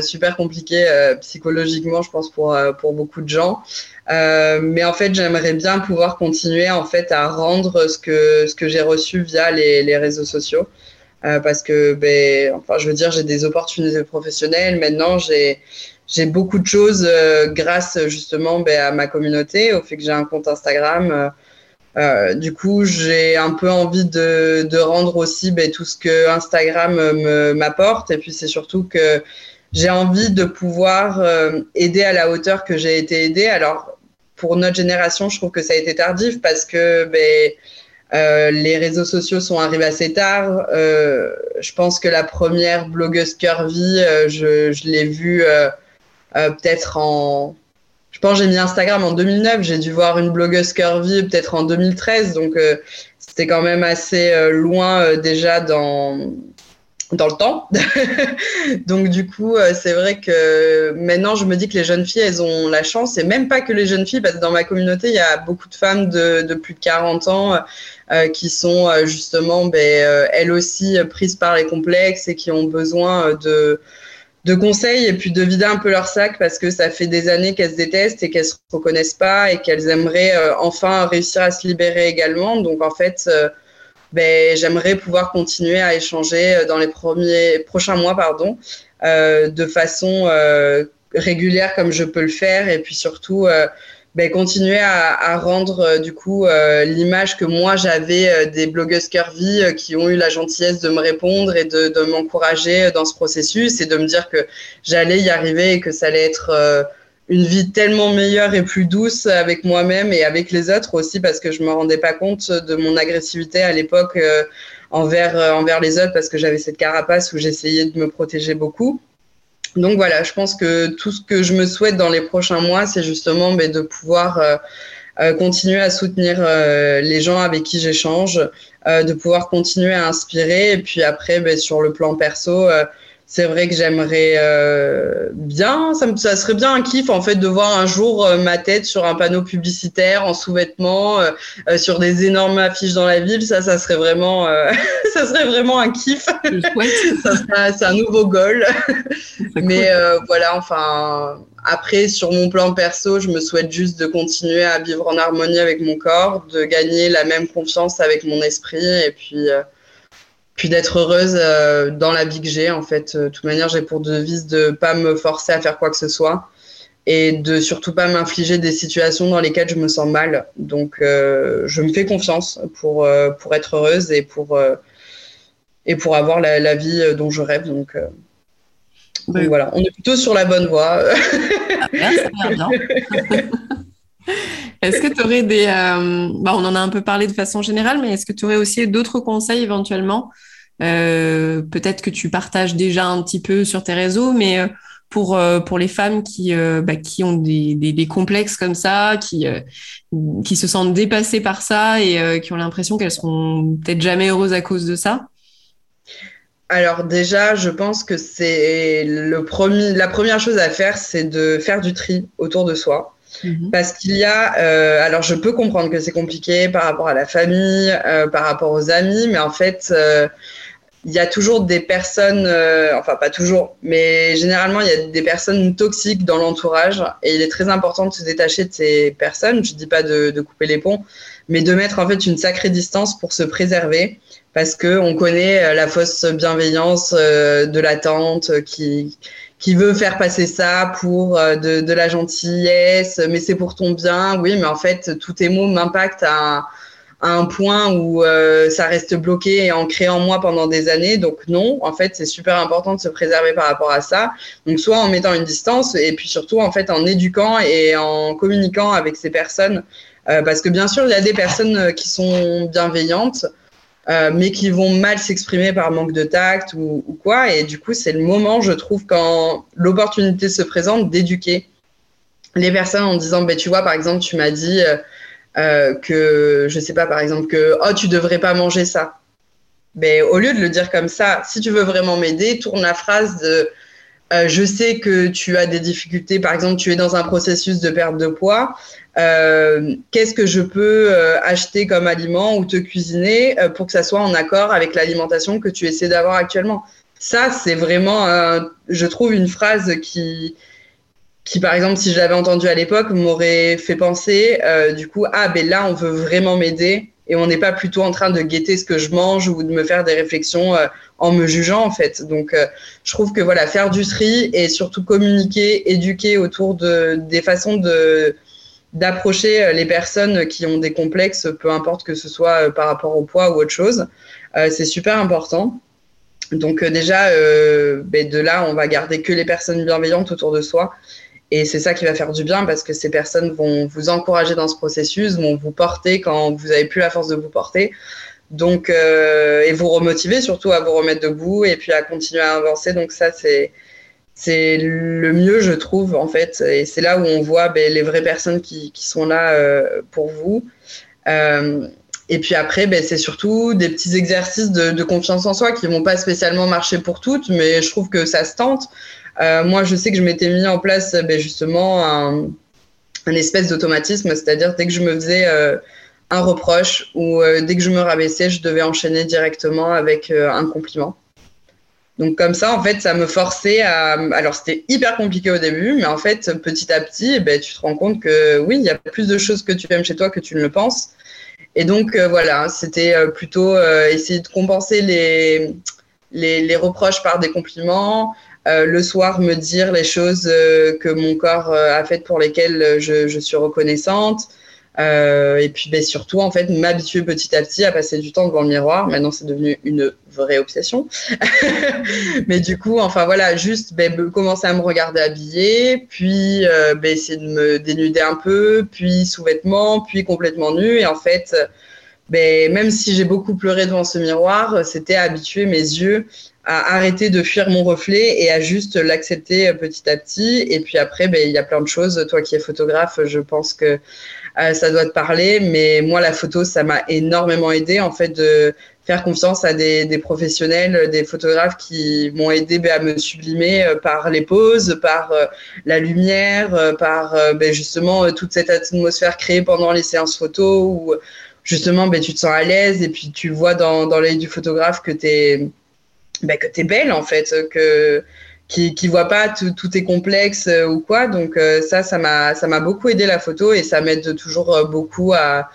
super compliqués psychologiquement, je pense, pour, pour beaucoup de gens. Euh, mais en fait, j'aimerais bien pouvoir continuer en fait à rendre ce que ce que j'ai reçu via les, les réseaux sociaux, euh, parce que ben, enfin, je veux dire, j'ai des opportunités professionnelles. Maintenant, j'ai j'ai beaucoup de choses euh, grâce justement ben, à ma communauté, au fait que j'ai un compte Instagram. Euh, du coup, j'ai un peu envie de, de rendre aussi ben, tout ce que Instagram m'apporte. Et puis, c'est surtout que j'ai envie de pouvoir aider à la hauteur que j'ai été aidée. Alors, pour notre génération, je trouve que ça a été tardif parce que ben, euh, les réseaux sociaux sont arrivés assez tard. Euh, je pense que la première blogueuse curvy, euh, je, l'ai vue peut-être en. Je pense j'ai mis Instagram en 2009. J'ai dû voir une blogueuse curvy peut-être en 2013. Donc c'était quand même assez loin déjà dans dans le temps. Donc du coup, euh, c'est vrai que maintenant, je me dis que les jeunes filles, elles ont la chance, et même pas que les jeunes filles, parce que dans ma communauté, il y a beaucoup de femmes de, plus de 40 ans euh, qui sont euh, justement, ben, elles aussi, prises par les complexes et qui ont besoin de, conseils et puis de vider un peu leur sac parce que ça fait des années qu'elles se détestent et qu'elles se reconnaissent pas et qu'elles aimeraient enfin réussir à se libérer également. Donc en fait ben, j'aimerais pouvoir continuer à échanger euh, dans les premiers, prochains mois pardon, euh, de façon euh, régulière comme je peux le faire et puis surtout euh, ben, continuer à, à rendre euh, du coup euh, l'image que moi j'avais des blogueuses curvy qui ont eu la gentillesse de me répondre et de, de m'encourager dans ce processus et de me dire que j'allais y arriver et que ça allait être une vie tellement meilleure et plus douce avec moi-même et avec les autres aussi parce que je me rendais pas compte de mon agressivité à l'époque envers, envers les autres parce que j'avais cette carapace où j'essayais de me protéger beaucoup. Donc voilà, je pense que tout ce que je me souhaite dans les prochains mois, c'est justement ben, de pouvoir euh, euh, continuer à soutenir euh, les gens avec qui j'échange, de pouvoir continuer à inspirer. Et puis après, ben, sur le plan perso, c'est vrai que j'aimerais euh, bien, ça, ça, serait bien un kiff en fait de voir un jour euh, ma tête sur un panneau publicitaire en sous-vêtements, euh, sur des énormes affiches dans la ville. Ça, ça serait vraiment, ça serait vraiment un kiff. c'est un nouveau goal. Mais voilà, enfin, après sur mon plan perso, je me souhaite juste de continuer à vivre en harmonie avec mon corps, de gagner la même confiance avec mon esprit et puis puis d'être heureuse euh, dans la vie que j'ai. En fait, euh, de toute manière, j'ai pour devise de pas me forcer à faire quoi que ce soit et de surtout pas m'infliger des situations dans lesquelles je me sens mal. Donc, euh, je me fais confiance pour, pour être heureuse et pour, et pour avoir la, vie dont je rêve. Donc, voilà, on est plutôt sur la bonne voie. Ah, est-ce que tu aurais des... Bah, on en a un peu parlé de façon générale, mais est-ce que tu aurais aussi d'autres conseils éventuellement euh, peut-être que tu partages déjà un petit peu sur tes réseaux, mais euh, pour, euh, les femmes qui, bah, ont des, complexes comme ça, qui, se sentent dépassées par ça et qui ont l'impression qu'elles seront peut-être jamais heureuses à cause de ça? Alors déjà, je pense que c'est la première chose à faire, c'est de faire du tri autour de soi. Mhm. Parce qu'il y a, alors je peux comprendre que c'est compliqué par rapport à la famille, par rapport aux amis, mais en fait, il y a toujours des personnes, euh, enfin pas toujours, mais généralement il y a des personnes toxiques dans l'entourage et il est très important de se détacher de ces personnes. Je dis pas de, couper les ponts, mais de mettre en fait une sacrée distance pour se préserver parce que on connaît euh, la fausse bienveillance euh, de la tante qui qui veut faire passer ça pour de, de la gentillesse, mais c'est pour ton bien. Oui, mais en fait tous tes mots m'impactent à à un point où euh, ça reste bloqué et ancré en moi pendant des années. Donc non, en fait, c'est super important de se préserver par rapport à ça. Donc soit en mettant une distance et puis surtout en fait en éduquant et en communiquant avec ces personnes. Euh, parce que bien sûr, il y a des personnes euh, qui sont bienveillantes, mais qui vont mal s'exprimer par manque de tact ou, quoi. Et du coup, c'est le moment, je trouve, quand l'opportunité se présente, d'éduquer les personnes en disant, ben, tu vois, par exemple, tu m'as dit... Euh, que je sais pas par exemple que oh tu devrais pas manger ça. Mais au lieu de le dire comme ça, si tu veux vraiment m'aider, tourne la phrase de euh, je sais que tu as des difficultés, par exemple tu es dans un processus de perte de poids. Euh, Qu'est-ce que je peux euh, acheter comme aliment ou te cuisiner pour que ça soit en accord avec l'alimentation que tu essaies d'avoir actuellement? Ça, c'est vraiment, je trouve, une phrase qui, qui, par exemple, si je l'avais entendu à l'époque, m'aurait fait penser, euh, du coup, ah, ben là, on veut vraiment m'aider et on n'est pas plutôt en train de guetter ce que je mange ou de me faire des réflexions euh, en me jugeant, en fait. Donc, euh, je trouve que, voilà, faire du tri et surtout communiquer, éduquer autour de, des façons d'approcher les personnes qui ont des complexes, peu importe que ce soit par rapport au poids ou autre chose, c'est super important. Donc déjà, ben de là, on va garder que les personnes bienveillantes autour de soi et c'est ça qui va faire du bien parce que ces personnes vont vous encourager dans ce processus, vont vous porter quand vous n'avez plus la force de vous porter. Donc, euh, et vous remotiver surtout à vous remettre debout et puis à continuer à avancer. Donc ça, c'est c'est le mieux, je trouve, en fait. Et c'est là où on voit ben, les vraies personnes qui, qui sont là euh, pour vous. Euh, et puis après, ben, c'est surtout des petits exercices de, de, confiance en soi qui vont pas spécialement marcher pour toutes, mais je trouve que ça se tente. Euh, moi, je sais que je m'étais mis en place ben, justement un, espèce d'automatisme, c'est-à-dire dès que je me faisais euh, un reproche ou euh, dès que je me rabaissais, je devais enchaîner directement avec un compliment. Donc comme ça, en fait, ça me forçait à... Alors c'était hyper compliqué au début, mais en fait, petit à petit, ben, tu te rends compte que oui, il y a plus de choses que tu aimes chez toi que tu ne le penses. Et donc voilà, c'était plutôt essayer de compenser les, reproches par des compliments, euh, le soir me dire les choses euh, que mon corps euh, a faites pour lesquelles je, je suis reconnaissante. Euh, et puis ben, surtout, en fait, m'habituer petit à petit à passer du temps devant le miroir. Maintenant, c'est devenu une vraie obsession. Mais du coup, enfin voilà, juste ben, commencer à me regarder habillée, puis euh, ben, essayer de me dénuder un peu, puis sous-vêtements, puis complètement nu. Et en fait, ben, même si j'ai beaucoup pleuré devant ce miroir, c'était habituer mes yeux à arrêter de fuir mon reflet et à juste l'accepter petit à petit. Et puis après, ben, il y a plein de choses. Toi qui es photographe, je pense que euh, ça doit te parler. Mais moi, la photo, ça m'a énormément aidé en fait de faire confiance à des, des professionnels, des photographes qui m'ont aidé ben, à me sublimer euh, par les poses, par euh, la lumière, par ben, justement toute cette atmosphère créée pendant les séances photo où justement ben, tu te sens à l'aise et puis tu vois dans, dans l'œil du photographe que tu bah, que tu es belle en fait, que qui qui voit pas tout est complexe euh, ou quoi. Donc euh, ça ça m'a ça m'a beaucoup aidé la photo et ça m'aide toujours euh, beaucoup à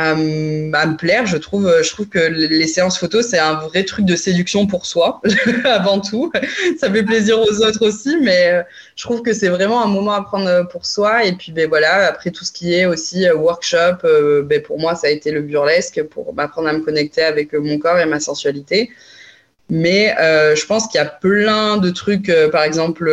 à, me plaire. Je trouve, je trouve que les séances photos, c'est un vrai truc de séduction pour soi, avant tout. Ça fait plaisir aux autres aussi, mais je trouve que c'est vraiment un moment à prendre pour soi. Et puis, ben voilà, après tout ce qui est aussi workshop, ben, pour moi, ça a été le burlesque pour m'apprendre à me connecter avec mon corps et ma sensualité. Mais euh, je pense qu'il y a plein de trucs, euh, par exemple,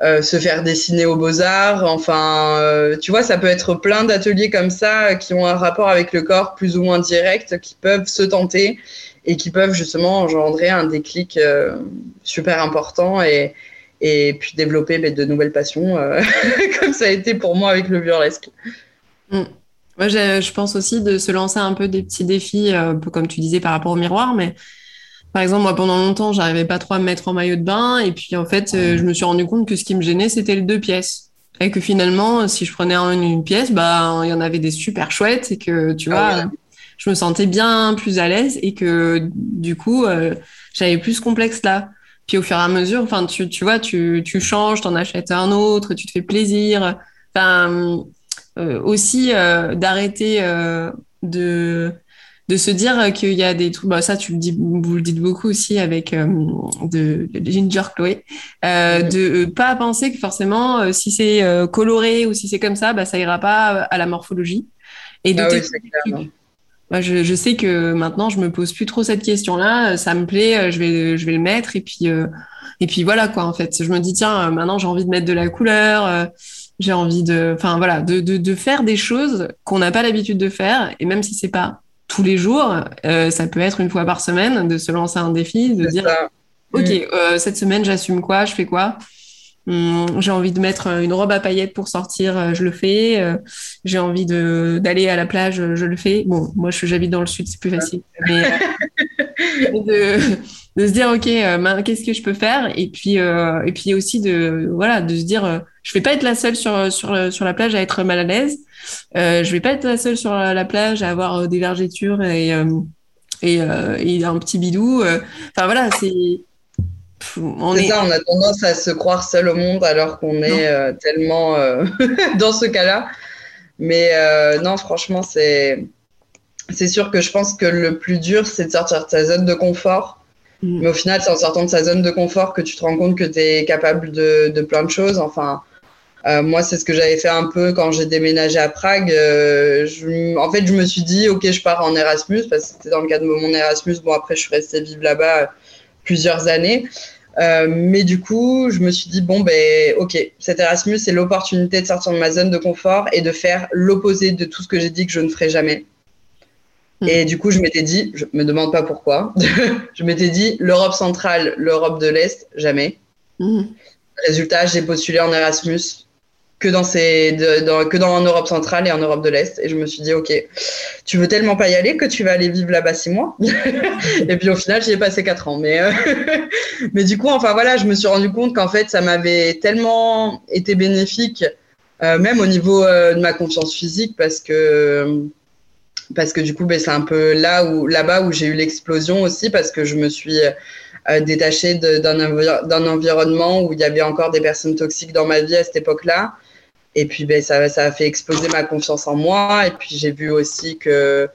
euh, se faire dessiner aux beaux-arts. Enfin, tu vois, ça peut être plein d'ateliers comme ça qui ont un rapport avec le corps plus ou moins direct, qui peuvent se tenter et qui peuvent justement engendrer un déclic super important et, et puis développer ben, de nouvelles passions, comme ça a été pour moi avec le burlesque. Mm. Moi, je pense aussi de se lancer un peu des petits défis, peu comme tu disais par rapport au miroir, mais par exemple, moi, pendant longtemps, j'arrivais pas trop à me mettre en maillot de bain. Et puis, en fait, euh, je me suis rendu compte que ce qui me gênait, c'était le deux pièces. Et que finalement, si je prenais une, pièce, bah, il y en avait des super chouettes et que, tu ah vois, je me sentais bien plus à l'aise et que, du coup, euh, j'avais plus ce complexe-là. Puis, au fur et à mesure, enfin, tu, tu vois, tu, tu changes, t'en achètes un autre, tu te fais plaisir. Enfin, euh, aussi, d'arrêter de de se dire qu'il y a des trucs, bah ça tu le dis, vous le dites beaucoup aussi avec euh, de, Ginger Chloé, euh, de euh, pas penser que forcément euh, si c'est coloré ou si c'est comme ça, bah ça ira pas à la morphologie. Et de ah je, je, sais que maintenant je me pose plus trop cette question-là, ça me plaît, je vais je vais le mettre. Et puis et puis voilà quoi en fait. Je me dis tiens maintenant j'ai envie de mettre de la couleur j'ai envie de, enfin voilà, de, de, de, faire des choses qu'on n'a pas l'habitude de faire, et même si c'est pas tous les jours. Euh, ça peut être une fois par semaine de se lancer un défi, de dire Ok, mm. euh, cette semaine, j'assume quoi, je fais quoi? Hum, J'ai envie de mettre une robe à paillettes pour sortir, euh, je le fais. J'ai envie d'aller à la plage, je le fais. Bon, moi, j'habite dans le sud, c'est plus facile. Mais de, de, se dire Ok, qu'est-ce que je peux faire? Et puis, et puis aussi de, voilà, de se dire Je vais pas être la seule sur, sur, sur la plage à être mal à l'aise. Euh, je vais pas être la seule sur la, plage à avoir euh, des vergetures et, euh, et, et, un petit bidou. Enfin voilà, c'est. On est, ça, on a tendance à se croire seul au monde alors qu'on est tellement dans ce cas-là. Mais non, franchement, c'est c'est sûr que je pense que le plus dur, c'est de sortir de sa zone de confort. Mm. Mais au final, c'est en sortant de sa zone de confort que tu te rends compte que tu es capable de, de, plein de choses. Enfin, euh, moi, c'est ce que j'avais fait un peu quand j'ai déménagé à Prague. Euh, je, en fait, je me suis dit, ok, je pars en Erasmus parce que c'était dans le cadre de mon Erasmus. Bon, après, je suis restée vivre là-bas plusieurs années. Euh, mais du coup, je me suis dit, bon, ben, ok, cet Erasmus, c'est l'opportunité de sortir de ma zone de confort et de faire l'opposé de tout ce que j'ai dit que je ne ferais jamais. Hmm. Et du coup, je m'étais dit, je me demande pas pourquoi, je m'étais dit, l'Europe centrale, l'Europe de l'Est, jamais. Hmm. Résultat, j'ai postulé en Erasmus que dans ces dans, que dans en Europe centrale et en Europe de l'Est. Et je me suis dit ok tu veux tellement pas y aller que tu vas aller vivre là-bas six mois. Et puis au final j'y ai passé quatre ans. Mais euh, mais du coup enfin voilà je me suis rendu compte qu'en fait ça m'avait tellement été bénéfique euh, même au niveau euh, de ma confiance physique parce que parce que du coup ben, c'est un peu là où là-bas où j'ai eu l'explosion aussi parce que je me suis détachée d'un environnement où il y avait encore des personnes toxiques dans ma vie à cette époque-là et puis, ben, ça, ça a fait exploser ma confiance en moi. Et puis, j'ai vu aussi que,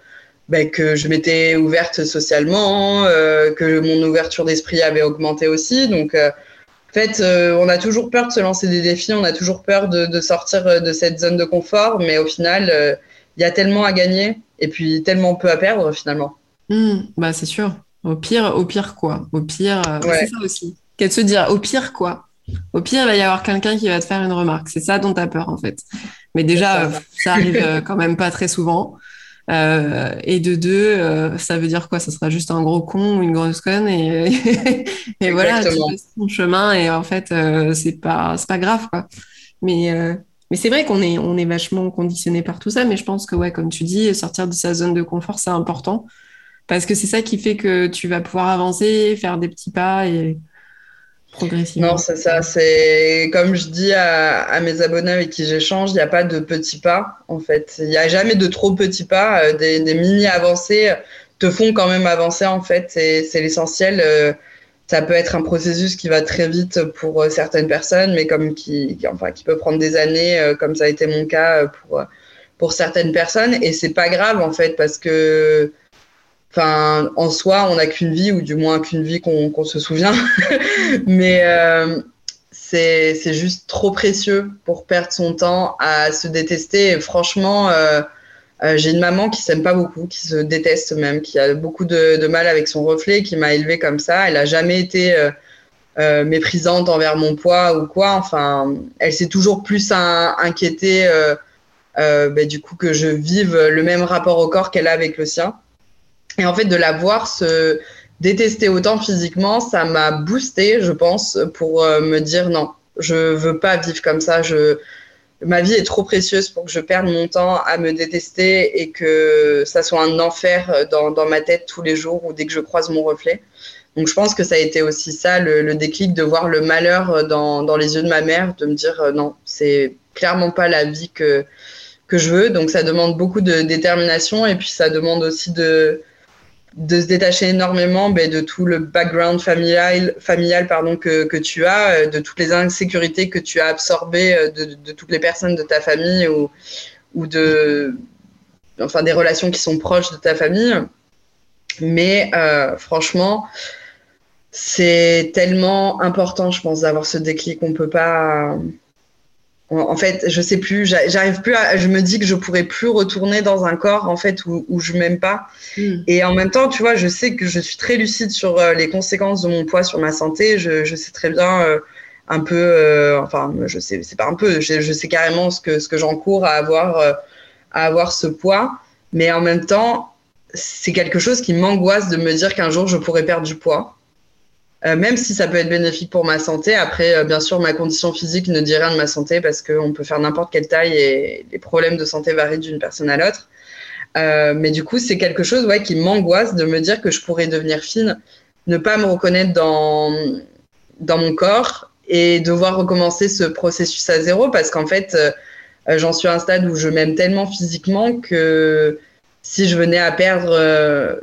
ben, que je m'étais ouverte socialement, euh, que mon ouverture d'esprit avait augmenté aussi. Donc, euh, en fait, euh, on a toujours peur de se lancer des défis, on a toujours peur de, de, sortir de cette zone de confort. Mais au final, il y a tellement à gagner et puis tellement peu à perdre finalement. Hmm, bah c'est sûr. Au pire, au pire quoi Au pire, euh, c'est ça aussi. Qu'est-ce se dire Au pire quoi Au pire, il va y avoir quelqu'un qui va te faire une remarque. C'est ça dont tu as peur en fait. Mais déjà, ça. arrive euh, quand même pas très souvent. Euh, et de deux, ça veut dire quoi? Ça sera juste un gros con ou une grosse conne et, et voilà, tu fais ton chemin et en fait, c'est pas, pas grave quoi. Mais mais c'est vrai qu'on est, on est vachement conditionné par tout ça, mais je pense que, ouais, comme tu dis, sortir de sa zone de confort, c'est important. Parce que c'est ça qui fait que tu vas pouvoir avancer, faire des petits pas et Non, c'est ça. C'est comme je dis à, mes abonnés avec qui j'échange, il n'y a pas de petits pas, en fait. Il n'y a jamais de trop petits pas. Euh, des, mini avancées te font quand même avancer, en fait. C'est l'essentiel. Euh, ça peut être un processus qui va très vite pour euh, certaines personnes, mais comme qui, enfin, qui peut prendre des années, euh, comme ça a été mon cas euh, pour, pour certaines personnes. Et c'est pas grave, en fait, parce que, enfin, en soi, on n'a qu'une vie, ou du moins qu'une vie qu'on se souvient. mais c'est juste trop précieux pour perdre son temps à se détester. Et franchement, euh, j'ai une maman qui s'aime pas beaucoup, qui se déteste même, qui a beaucoup de, mal avec son reflet, qui m'a élevée comme ça. Elle a jamais été euh, euh, méprisante envers mon poids ou quoi. Enfin, elle s'est toujours plus inquiétée bah, du coup que je vive le même rapport au corps qu'elle a avec le sien. Et en fait, de la voir se détester autant physiquement, ça m'a boosté, je pense, pour me dire non, je veux pas vivre comme ça. Je ma vie est trop précieuse pour que je perde mon temps à me détester et que ça soit un enfer dans, dans ma tête tous les jours ou dès que je croise mon reflet. Donc je pense que ça a été aussi ça, le, déclic de voir le malheur dans, dans, les yeux de ma mère, de me dire euh, non, c'est clairement pas la vie que, que je veux. Donc ça demande beaucoup de détermination et puis ça demande aussi de, de se détacher énormément ben, de tout le background familial, familial pardon, que, que, tu as, euh, de toutes les insécurités que tu as absorbées euh, de, de toutes les personnes de ta famille ou, ou de, enfin, des relations qui sont proches de ta famille. Mais euh, franchement, c'est tellement important, je pense, d'avoir ce déclic. On peut pas en fait, je sais plus, j'arrive plus à, je me dis que je pourrais plus retourner dans un corps, en fait, où, où je m'aime pas. Hmm. Et en même temps, tu vois, je sais que je suis très lucide sur euh, les conséquences de mon poids sur ma santé. Je, je sais très bien, euh, un peu, euh, enfin, je sais, c'est pas un peu, je, je, sais carrément ce que, ce que j'encours à avoir, à avoir ce poids. Mais en même temps, c'est quelque chose qui m'angoisse de me dire qu'un jour je pourrais perdre du poids. Euh, même si ça peut être bénéfique pour ma santé. Après, euh, bien sûr, ma condition physique ne dit rien de ma santé parce qu'on peut faire n'importe quelle taille et les problèmes de santé varient d'une personne à l'autre. Euh, mais du coup, c'est quelque chose qui m'angoisse de me dire que je pourrais devenir fine, ne pas me reconnaître dans mon corps et devoir recommencer ce processus à zéro parce qu'en fait, j'en suis à un stade où je m'aime tellement physiquement que si je venais à perdre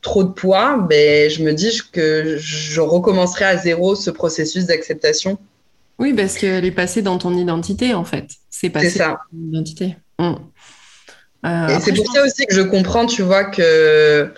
trop de poids, ben, je me dis que je recommencerai à zéro ce processus d'acceptation. Oui, parce qu'elle est passée dans ton identité, en fait. C'est passé ça. dans ton identité. Hum. Euh, et c'est pour ça aussi que je comprends, tu vois, que,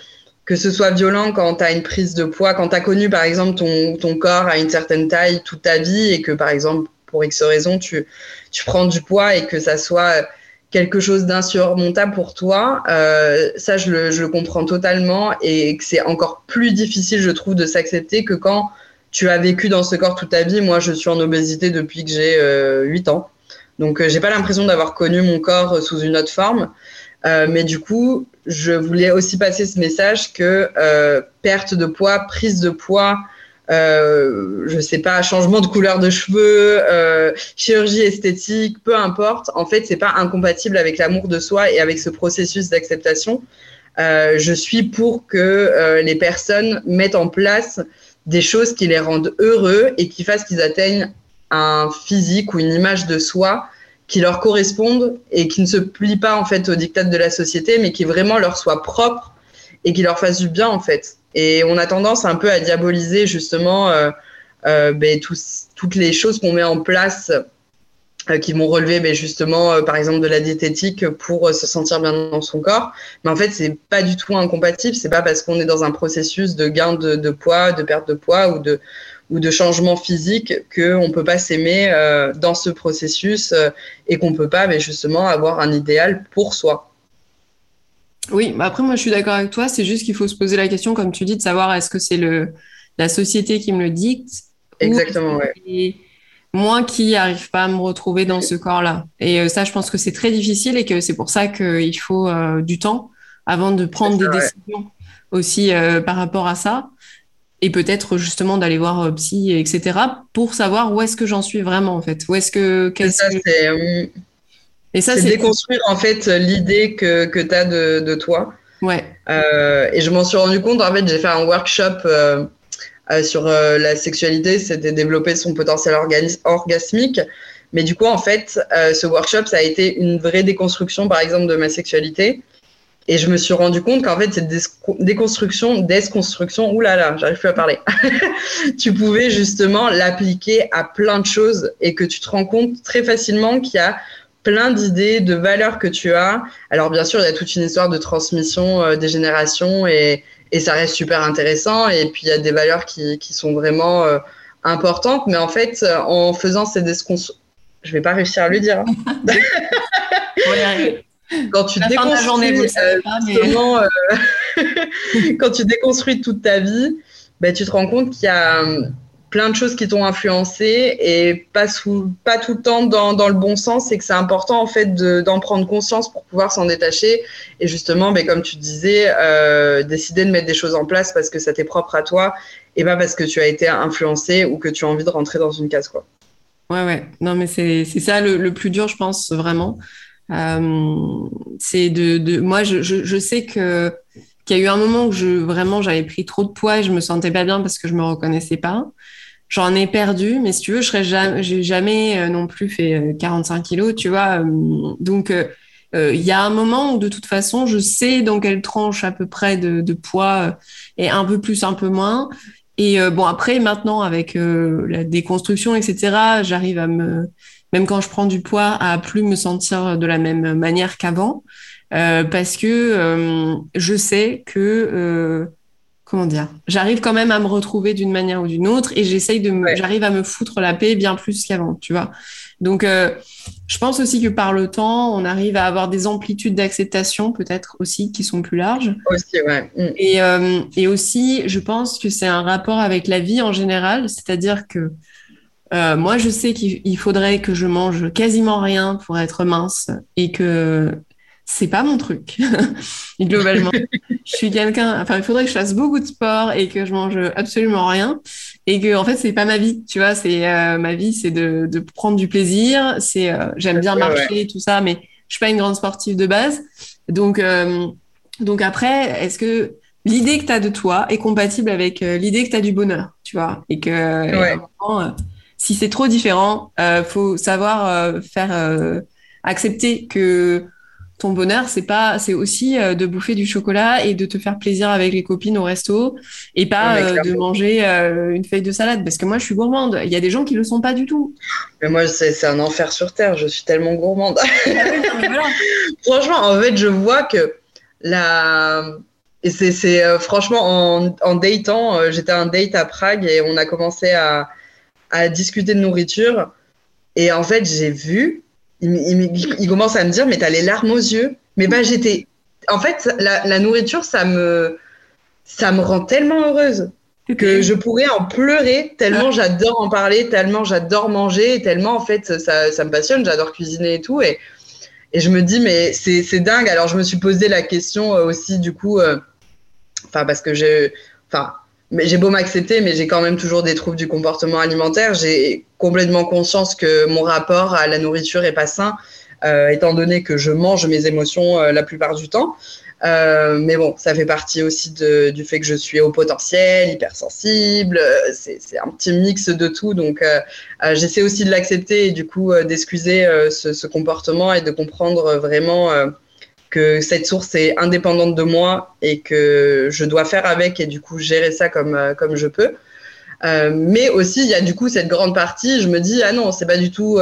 que ce soit violent quand tu as une prise de poids, quand tu as connu, par exemple, ton, ton, corps à une certaine taille toute ta vie et que, par exemple, pour X raison, tu, tu prends du poids et que ça soit quelque chose d'insurmontable pour toi, euh, ça je le, je le, comprends totalement et que c'est encore plus difficile, je trouve, de s'accepter que quand tu as vécu dans ce corps toute ta vie. Moi, je suis en obésité depuis que j'ai euh, 8 ans. Donc, euh, j'ai pas l'impression d'avoir connu mon corps sous une autre forme. Euh, mais du coup, je voulais aussi passer ce message que euh, perte de poids, prise de poids, euh, je sais pas, changement de couleur de cheveux, euh, chirurgie esthétique, peu importe. En fait, c'est pas incompatible avec l'amour de soi et avec ce processus d'acceptation. Euh, je suis pour que euh, les personnes mettent en place des choses qui les rendent heureux et qui fassent qu'ils atteignent un physique ou une image de soi qui leur correspondent et qui ne se plient pas en fait aux dictats de la société, mais qui vraiment leur soit propre et qui leur fasse du bien en fait. Et on a tendance un peu à diaboliser justement euh, euh, ben, toutes les choses qu'on met en place euh, qui vont relever ben, justement par exemple de la diététique pour se sentir bien dans son corps. Mais en fait, c'est pas du tout incompatible. C'est pas parce qu'on est dans un processus de gain de, poids, de perte de poids ou de ou de changement physique qu'on ne peut pas s'aimer dans ce processus et qu'on ne peut pas mais justement avoir un idéal pour soi. Oui, bah après moi je suis d'accord avec toi, c'est juste qu'il faut se poser la question, comme tu dis, de savoir est-ce que c'est le la société qui me le dicte Exactement, ouais. moi qui n'arrive pas à me retrouver dans ce corps-là. Et euh, ça, je pense que c'est très difficile et que c'est pour ça qu'il faut euh, du temps avant de prendre des décisions aussi euh, par rapport à ça. Et peut-être justement d'aller voir psy, etc. pour savoir où est-ce que j'en suis vraiment en fait. Où est-ce que. ça, c'est et ça, c'est déconstruire en fait l'idée que, que tu as de, de, toi. Ouais. Euh, et je m'en suis rendu compte, en fait, j'ai fait un workshop euh, euh, sur la sexualité, c'était développer son potentiel orgasmique. Mais du coup, en fait, ce workshop, ça a été une vraie déconstruction, par exemple, de ma sexualité. Et je me suis rendu compte qu'en fait, cette déconstruction, desconstruction, oulala, j'arrive plus à parler. tu pouvais justement l'appliquer à plein de choses et que tu te rends compte très facilement qu'il y a plein d'idées, de valeurs que tu as. Alors bien sûr, il y a toute une histoire de transmission euh, des générations et, et, ça reste super intéressant. Et puis il y a des valeurs qui, qui sont vraiment euh, importantes. Mais en fait, euh, en faisant ces déconstructions, je vais pas réussir à le dire. Hein. quand tu déconstruis quand tu déconstruis toute ta vie, ben, tu te rends compte qu'il y a plein de choses qui t'ont influencé et pas, tout le temps dans, le bon sens. Et que c'est important en fait d'en prendre conscience pour pouvoir s'en détacher et justement ben, comme tu disais euh, décider de mettre des choses en place parce que ça t'est propre à toi et pas parce que tu as été influencé ou que tu as envie de rentrer dans une case quoi. Ouais ouais. Non mais c'est ça le, plus dur je pense vraiment. Euh, c'est de, moi je, je, je sais que qu'il y a eu un moment où je vraiment j'avais pris trop de poids et je me sentais pas bien parce que je me reconnaissais pas j'en ai perdu, mais si tu veux, je serais jamais, j'ai jamais euh, non plus fait 45 euh, kilos, tu vois. Euh, donc, il y a un moment où de toute façon, je sais dans quelle tranche à peu près de, de poids et un peu plus, un peu moins. Et bon, après, maintenant, avec la déconstruction, etc., j'arrive à me, même quand je prends du poids, à plus me sentir de la même manière qu'avant, parce que je sais que comment dire, j'arrive quand même à me retrouver d'une manière ou d'une autre et j'essaye de me, j'arrive à me foutre la paix bien plus qu'avant, tu vois. Donc, euh, je pense aussi que par le temps, on arrive à avoir des amplitudes d'acceptation peut-être aussi qui sont plus larges. Aussi, ouais. Mm. Et, euh, et aussi, je pense que c'est un rapport avec la vie en général, c'est-à-dire que euh, moi, je sais qu'il faudrait que je mange quasiment rien pour être mince et que c'est pas mon truc globalement. je suis quelqu'un, enfin il faudrait que je fasse beaucoup de sport et que je mange absolument rien et que en fait c'est pas ma vie, tu vois, c'est euh, ma vie c'est de, de, prendre du plaisir, c'est euh, j'aime bien marcher tout ça mais je suis pas une grande sportive de base. Donc euh, donc après, est-ce que l'idée que tu as de toi est compatible avec l'idée que tu as du bonheur, tu vois, et que si c'est trop différent, faut savoir faire accepter que ton bonheur, c'est pas, c'est aussi euh, de bouffer du chocolat et de te faire plaisir avec les copines au resto et pas euh, de manger euh, une feuille de salade. Parce que moi, je suis gourmande. Il y a des gens qui le sont pas du tout. Mais moi, c'est un enfer sur terre. Je suis tellement gourmande. Ah franchement, en fait, je vois que la et c'est franchement en, en datant, j'étais un date à Prague et on a commencé à, à discuter de nourriture. Et en fait, j'ai vu il, commence à me dire, mais t'as les larmes aux yeux. Mais bah, j'étais. En fait, la, nourriture, ça me, ça me rend tellement heureuse que je pourrais en pleurer tellement ah. j'adore en parler, tellement j'adore manger, tellement en fait ça, ça me passionne, j'adore cuisiner et tout. Et, et je me dis, mais c'est dingue. Alors je me suis posé la question euh, aussi, du coup, euh, enfin, parce que j'ai. Enfin, mais j'ai beau m'accepter, mais j'ai quand même toujours des troubles du comportement alimentaire. J'ai complètement conscience que mon rapport à la nourriture est pas sain, euh, étant donné que je mange mes émotions euh, la plupart du temps. Euh, mais bon, ça fait partie aussi de, du fait que je suis au potentiel, hypersensible. C'est un petit mix de tout. Donc, euh, euh, j'essaie aussi de l'accepter et du coup d'excuser ce, ce, comportement et de comprendre vraiment que cette source est indépendante de moi et que je dois faire avec et du coup gérer ça comme, euh, comme je peux. Euh, mais aussi, il y a du coup cette grande partie, je me dis, ah non, c'est pas du tout euh,